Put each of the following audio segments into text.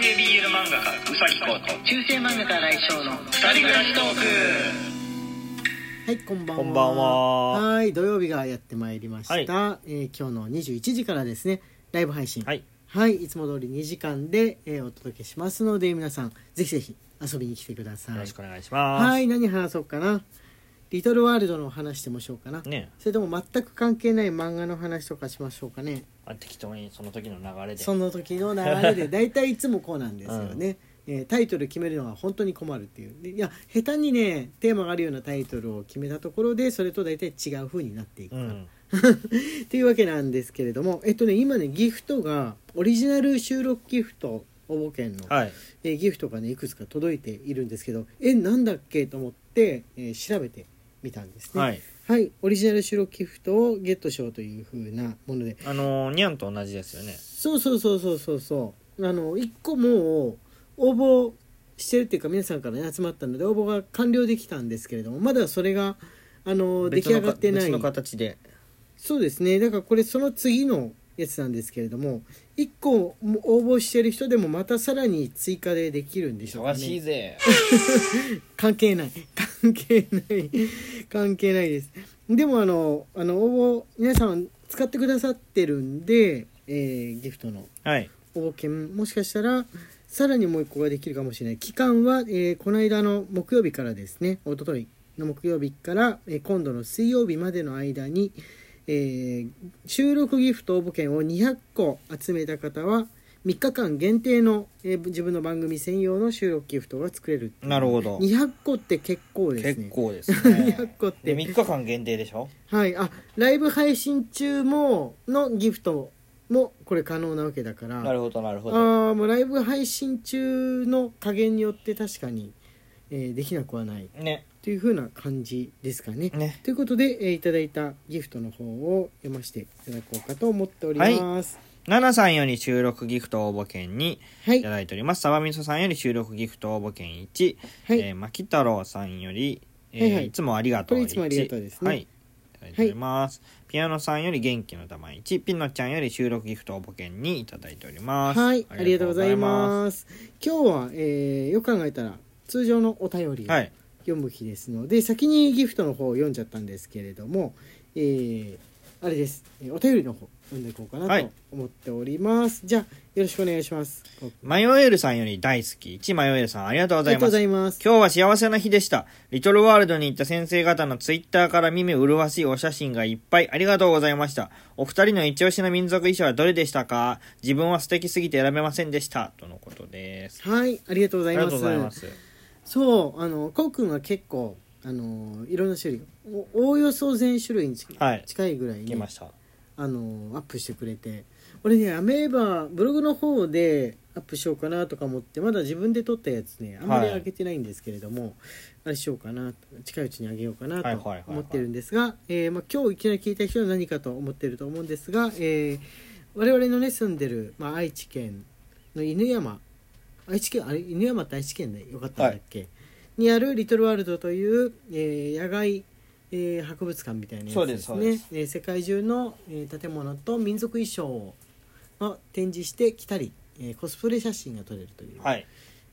系 BL 漫画家うさぎこと中世漫画家来翔の二人暮らしトーク。はいこんばんは。こんばんは。はい土曜日がやってまいりました、はい。えー今日の21時からですね。ライブ配信。はい。はい、いつも通り2時間で、えーお届けしますので皆さんぜひぜひ遊びに来てください。よろしくお願いします。はい何話そうかなリトルワールドの話でもしようかな、ね。それとも全く関係ない漫画の話とかしましょうかね。あ適当にその時の流れで。その時の流れで。大体いつもこうなんですよね、えータイトル決めるのは本当に困るっていう。でいや下手にねテーマがあるようなタイトルを決めたところでそれと大体違う風になっていくから、うん。っていうわけなんですけれども。えっとね今ねギフトがオリジナル収録ギフト応募券の、はい。えーギフトがねいくつか届いているんですけどえなんだっけと思って、えー調べてみたんですね。はい。はい、オリジナル収録ギフトをゲットしようというふうなもので。あのーニャンと同じですよね。そうそうそうそうそうそう。あの1個もう応募してるっていうか皆さんから、ね、集まったので応募が完了できたんですけれどもまだそれがあの出来上がってない。別の形で。そうですね。だからこれその次のやつなんですけれども1個も応募してる人でもまたさらに追加でできるんでしょうか忙しいねぜ。関係ない。関係ない。関係ないです。でもあのあの応募皆さん使ってくださってるんで、えーギフトのはい。応募券もしかしたらさらにもう一個ができるかもしれない。期間は、えーこの間の木曜日からですね。一昨日の木曜日から、えー今度の水曜日までの間に、えー収録ギフト応募券を200個集めた方は3日間限定の、えー自分の番組専用の収録ギフトが作れるなるほど。200個って結構ですね。結構ですね。200個って。で3日間限定でしょ？はい。あライブ配信中ものギフトもこれ可能なわけだから。なるほどなるほど。ああもうライブ配信中の加減によって確かに、えーできなくはない。ね。というふうな感じですかね。ね。ということで、えーいただいたギフトの方を読ませていただこうかと思っております。奈々さんより収録ギフト応募券にはい。いただいております。サバミソさんより収録ギフト応募券1、はい、えー、牧太郎さんより、えーはいはい。いつもありがとうこれいつもありがとうですね。はい。いただいております、ピアノさんより元気の玉1ピノちゃんより収録ギフト応募券にいただいております。はい、ありがとうございます。今日は、えーよく考えたら通常のお便りをはい読む日ですので、先にギフトの方を読んじゃったんですけれども、えーあれです、えーお便りの方読んでいこうかはないと思っております。じゃあよろしくお願いします。マヨエルさんより大好き1マヨエルさんありがとうごありがとうございますざいます。今日は幸せな日でした。リトルワールドに行った先生方のツイッターから耳麗しいお写真がいっぱいありがとうございました。お二人の一押しの民族衣装はどれでしたか？自分は素敵すぎて選べませんでした。とのことです。はい、ありがとうございます。ありがとうございます。そう、あの、こうくんは結構、あの、いろんな種類、おおおよそ全種類に近はい。近いぐらいに、来ました。あの、アップしてくれて、俺ね、アメーバ、ブログの方でアップしようかなとか思って、まだ自分で撮ったやつね、あんまりはい上げてないんですけれども、あれしようかな、近いうちに上げようかなとはいはいはいはい。思ってるんですが、えーまあ、今日いきなり聞いた人は何かと思ってると思うんですが、えー我々のね、住んでる、まあ、愛知県の犬山、愛知県、あれ、犬山って愛知県でよ。かったんだっけ、にあるリトルワールドという、えー野外、えー博物館みたいなやつですね。すえー世界中の、えー建物と民族衣装を展示してきたり、えーコスプレ写真が撮れるという、はい。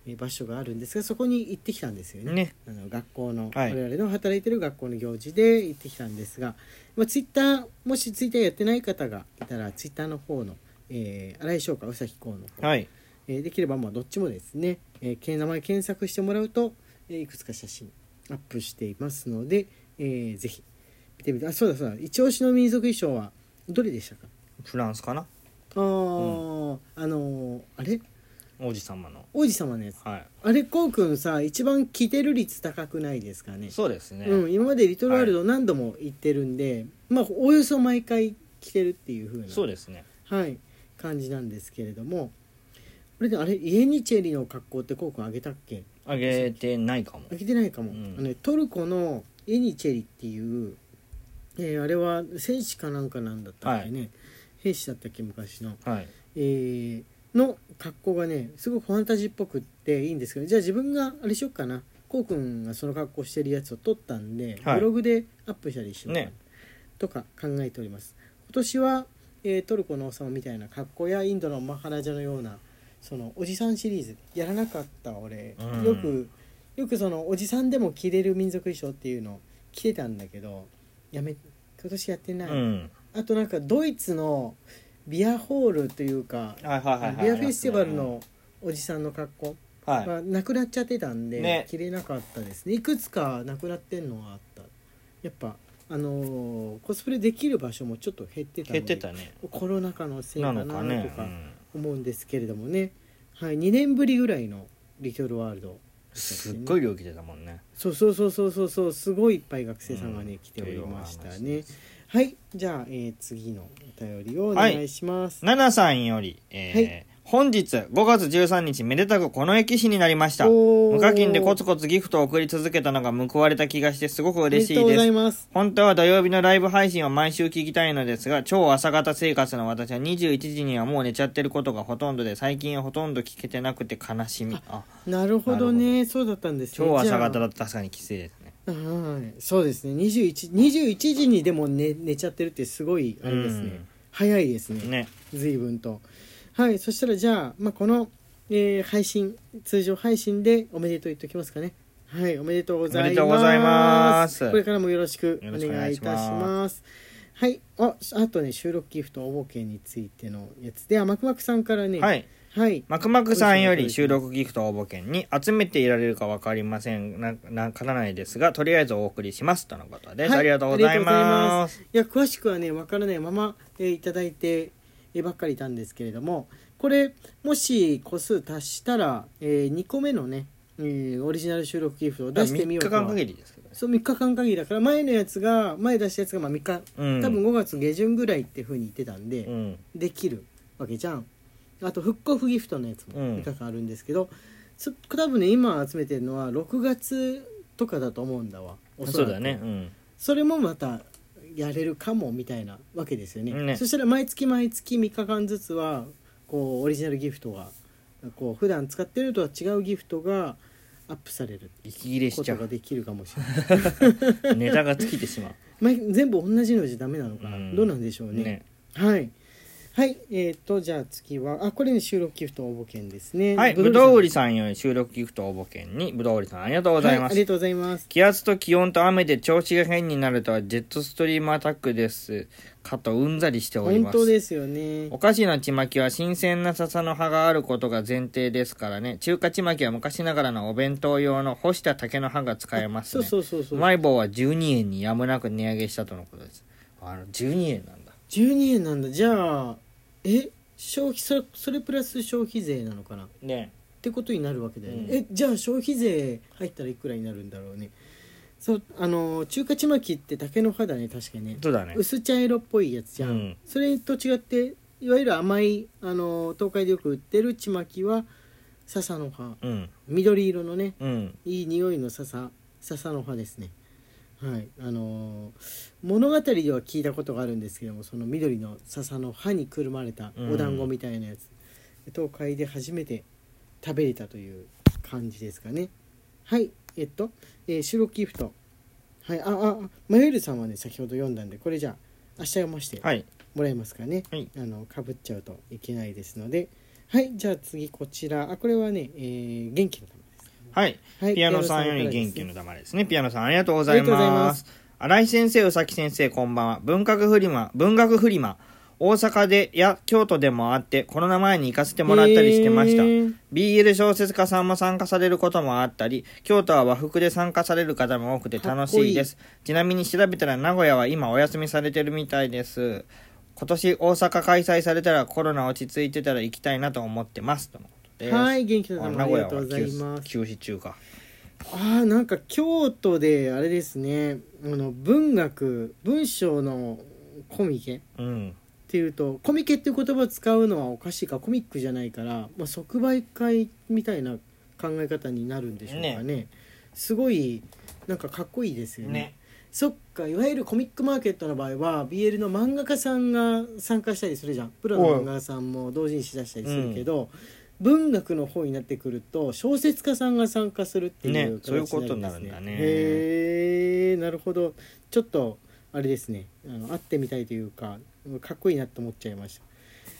えー場所があるんですがそこに行ってきたんですよね。ね。あの学校の、はい。我々の働いてる学校の行事で行ってきたんですが、まあ、ツイッターもしツイッターやってない方がいたらツイッターの方の、えー、新井翔か宇崎公の方、はい。えーできればまあどっちもですね、えーけ名前検索してもらうと、えーいくつか写真アップしていますので、えーぜひ見てみてあそうだそうだ。一押しの民族衣装はどれでしたか？フランスかな？あー、あのーあれ？王子様の。王子様のやつ。はあれこうくんさ一番着てる率高くないですかね？い。そうですね。うん、今までリトルワールド何度も行ってるんで、まあおおよそ毎回着てるっていう風なそうですね。はい、感じなんですけれども。これであれイエニチェリの格好ってこうくんあげたっけ？あげてないかも。あ。げてないかも、うん。あのね、トルコのイエニチェリっていう、えーあれは戦士かなんかなんだったっけね、兵士だったっけ昔の、はい。えーの格好がねすごくファンタジーっぽくっていいんですけどじゃあ自分があれしよっかな。こうくんがその格好してるやつを撮ったんで、はい。ブログでアップしたりしようかな、ね。とか考えております。今年は、えートルコの王様みたいな格好やインドのマハラジャのようなそのおじさんシリーズやらなかった俺、うん。よくよくそのおじさんでも着れる民族衣装っていうの着てたんだけどやめ今年やってない、うん。あとなんかドイツのビアホールというかビアフェスティバルのおじさんの格好はなくなっちゃってたんで、ね。着れなかったですね。いくつかなくなってんのがあった。やっぱあのーコスプレできる場所もちょっと減ってたので減ってたね。コロナ禍のせいかななとのかね。か思うんですけれどもね、はい、2年ぶりぐらいのリトルワールド、すっごい量来てたもんね。そうそうそうそうそうそうすごいいっぱい学生さんがね、うん来ておりましたね。はいじゃあ、えー次のお便りをお願いします、ナナさんより、えーはい本日5月13日めでたくこの駅士になりました。無課金でコツコツギフトを送り続けたのが報われた気がしてすごく嬉しいです。本当は土曜日のライブ配信を毎週聞きたいのですが超朝方生活の私は21時にはもう寝ちゃってることがほとんどで最近はほとんど聞けてなくて悲しみ。あなるほどね。そうだったんですね。超朝方だと確かにきついですね。あはいそうですね。21, 21時にでも寝寝ちゃってるってすごいあれですね、うん。早いですね。ね。随分とはいそしたらじゃあ、まあ、この、えー配信通常配信でおめでとう言っておきますかね。はいおめでとうございます。おめでとうございます。これからもよろしくお願いいたします。はいああとね収録ギフト応募券についてのやつ。であマクマクさんからね。はい。はい。マクマクさんより収録ギフト応募券に集めていられるか分かりません。ななからないですがとりあえずお送りしますとのことです、はい。ありがとうございまます。いや詳しくはねわからないまま、えーいただいてえーばっかりいたんですけれどもこれもし個数足したら、え2個目のね、えーオリジナル収録ギフトを出してみよう3日間限りですけどね。そう3日間限りだから前のやつが前出したやつがまあ3日、うん。多分5月下旬ぐらいっていうふうに言ってたんで、うん。できるわけじゃん。あと復興ギフトのやつもうん。3日間あるんですけど、そ多分ね今集めてるのは6月とかだと思うんだわ。おそらく。そうだね。うん。それもまたやれるかもみたいなわけですよね。ね。そしたら毎月毎月3日間ずつはこうオリジナルギフトがこう普段使ってるのとは違うギフトがアップされる。息切れしこちゃう。とができるかもしれない。ネタが尽きてしまう。毎全部同じのじゃダメなのかな、うん。どうなんでしょうね。ね。はいはいえっ、とじゃあ次はあこれね収録ギフト応募券ですね。はいぶどう売りさんより収録ギフト応募券にぶどう売りさんありがとうございます、はい、ありがとうございます。気圧と気温と雨で調子が変になるとはジェットストリームアタックです。かとうんざりしております。本当ですよね。お菓子のちまきは新鮮な笹の葉があることが前提ですからね。中華ちまきは昔ながらのお弁当用の干した竹の葉が使えますそうねそうそうそう。うまい棒は12円にやむなく値上げしたとのことです。あの12円なんだ12円なんだ。じゃあえ消費そそれプラス消費税なのかな？ね。ってことになるわけだよね、うん。えじゃあ消費税入ったらいくらになるんだろうね？そうあの中華ちまきって竹の葉だね確かにね。そうだね。薄茶色っぽいやつじゃん、うん。それと違っていわゆる甘いあの東海でよく売ってるちまきは笹の葉。うん。緑色のね。うん。いい匂いの笹笹の葉ですねはい。あのー物語では聞いたことがあるんですけどもその緑の笹の葉にくるまれたお団子みたいなやつ、東海で初めて食べれたという感じですかね。はい。えっと、えー収録ギフト。はい。あああマヨエルさんはね先ほど読んだんでこれじゃあ明日読ましてはい。もらえますかね、はい。あのかぶっちゃうといけないですので。はい。じゃあ次こちら。あこれはね、えー元気のためですはいはいピアノさんより元気の玉ですね。ピアノさんありがとうございま。ます新井先生、宇崎先生、こんばんは。文学フリマ、文学フリマ、大阪でや京都でもあって、コロナ前に行かせてもらったりしてました BL 小説家さんも参加されることもあったり、京都は和服で参加される方も多くて楽しいです。ちなみに調べたら名古屋は今お休みされてるみたいです。今年大阪開催されたらコロナ落ち着いてたら行きたいなと思ってます。とのことです。はい元気のあ玉ありがとうござい休ます休止中か。ああなんか京都であれですねあの文学文章のコミケっうん。ていうとコミケっていう言葉を使うのはおかしいかコミックじゃないから、まあ、即売会みたいな考え方になるんでしょうかねすごいなんかかっこいいですよねね。そっかいわゆるコミックマーケットの場合は BL の漫画家さんが参加したりするじゃんプロの漫画家さんも同時にしだしたりするけど、文学の方になってくると小説家さんが参加するっていうねそういう形ことになるんだねへえなるほどちょっとあれですね。あの会ってみたいというかかっこいいなと思っちゃいました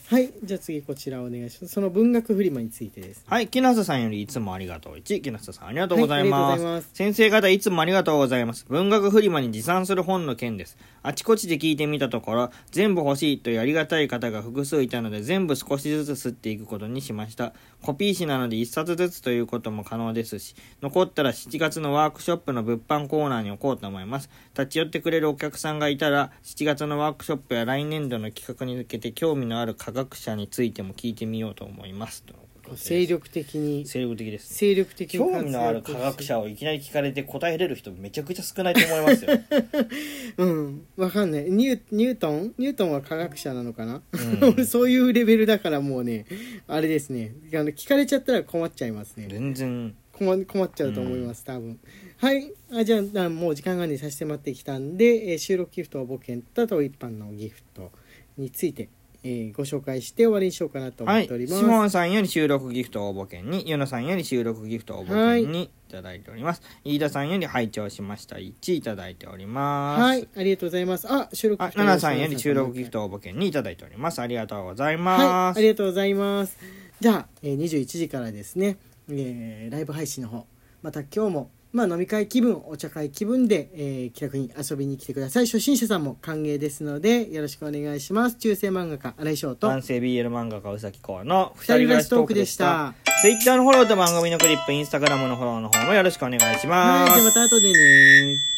はいじゃあ次こちらお願いしますその文学フリマについてですはい、木下さんよりいつもありがとう。1、木下さんありがとうございます。はいます先生方いつもありがとうございます。文学フリマに持参する本の件です。あちこちで聞いてみたところ、全部欲しいというありがたい方が複数いたので、全部少しずつ吸っていくことにしました。コピー紙なので1冊ずつということも可能ですし、残ったら7月のワークショップの物販コーナーに置こうと思います。立ち寄ってくれるお客さんがいたら、7月のワークショップや来年度の企画に向けて興味のある科学者についても聞いてみようと思います。と精力的に。精力的です。精力的に興味のある科学者をいきなり聞かれて答えれる人めちゃくちゃ少ないと思いますよ。うん。わかんない。ニュニュートン？ニュートンは科学者なのかな、うん。そういうレベルだからもうねあれですね。あの聞かれちゃったら困っちゃいますね。全然。困困っちゃうと思います、多分。はい。あじゃああもう時間がねさせてもらってきたんで、えー収録ギフト応募券とあと一般のギフトについて、えーご紹介して終わりにしようかなと思はい。っております、シモンさんより収録ギフト応募券に、ヨナさんより収録ギフト応募券にいただいております。飯田さんより拝聴しました1いただいております。はい。ありがとうございますあ収録あ、ナナさんより収録ギフト応募券にいただいております。ありがとうございはい、ます。ありがとうございます。じゃあ、えー、21時からですね、えーライブ配信の方、また今日も、まあ、飲み会気分、お茶会気分で、えー気楽に遊びに来てください。初心者さんも歓迎ですので、よろしくお願いします。中世漫画家、新井翔と、男性 BL 漫画家うさきこうの二二人暮らしトークでししたた。Twitter のフォローと番組のクリップ、Instagram のフォローの方もよろしくお願いします。はい、じゃあまた後でね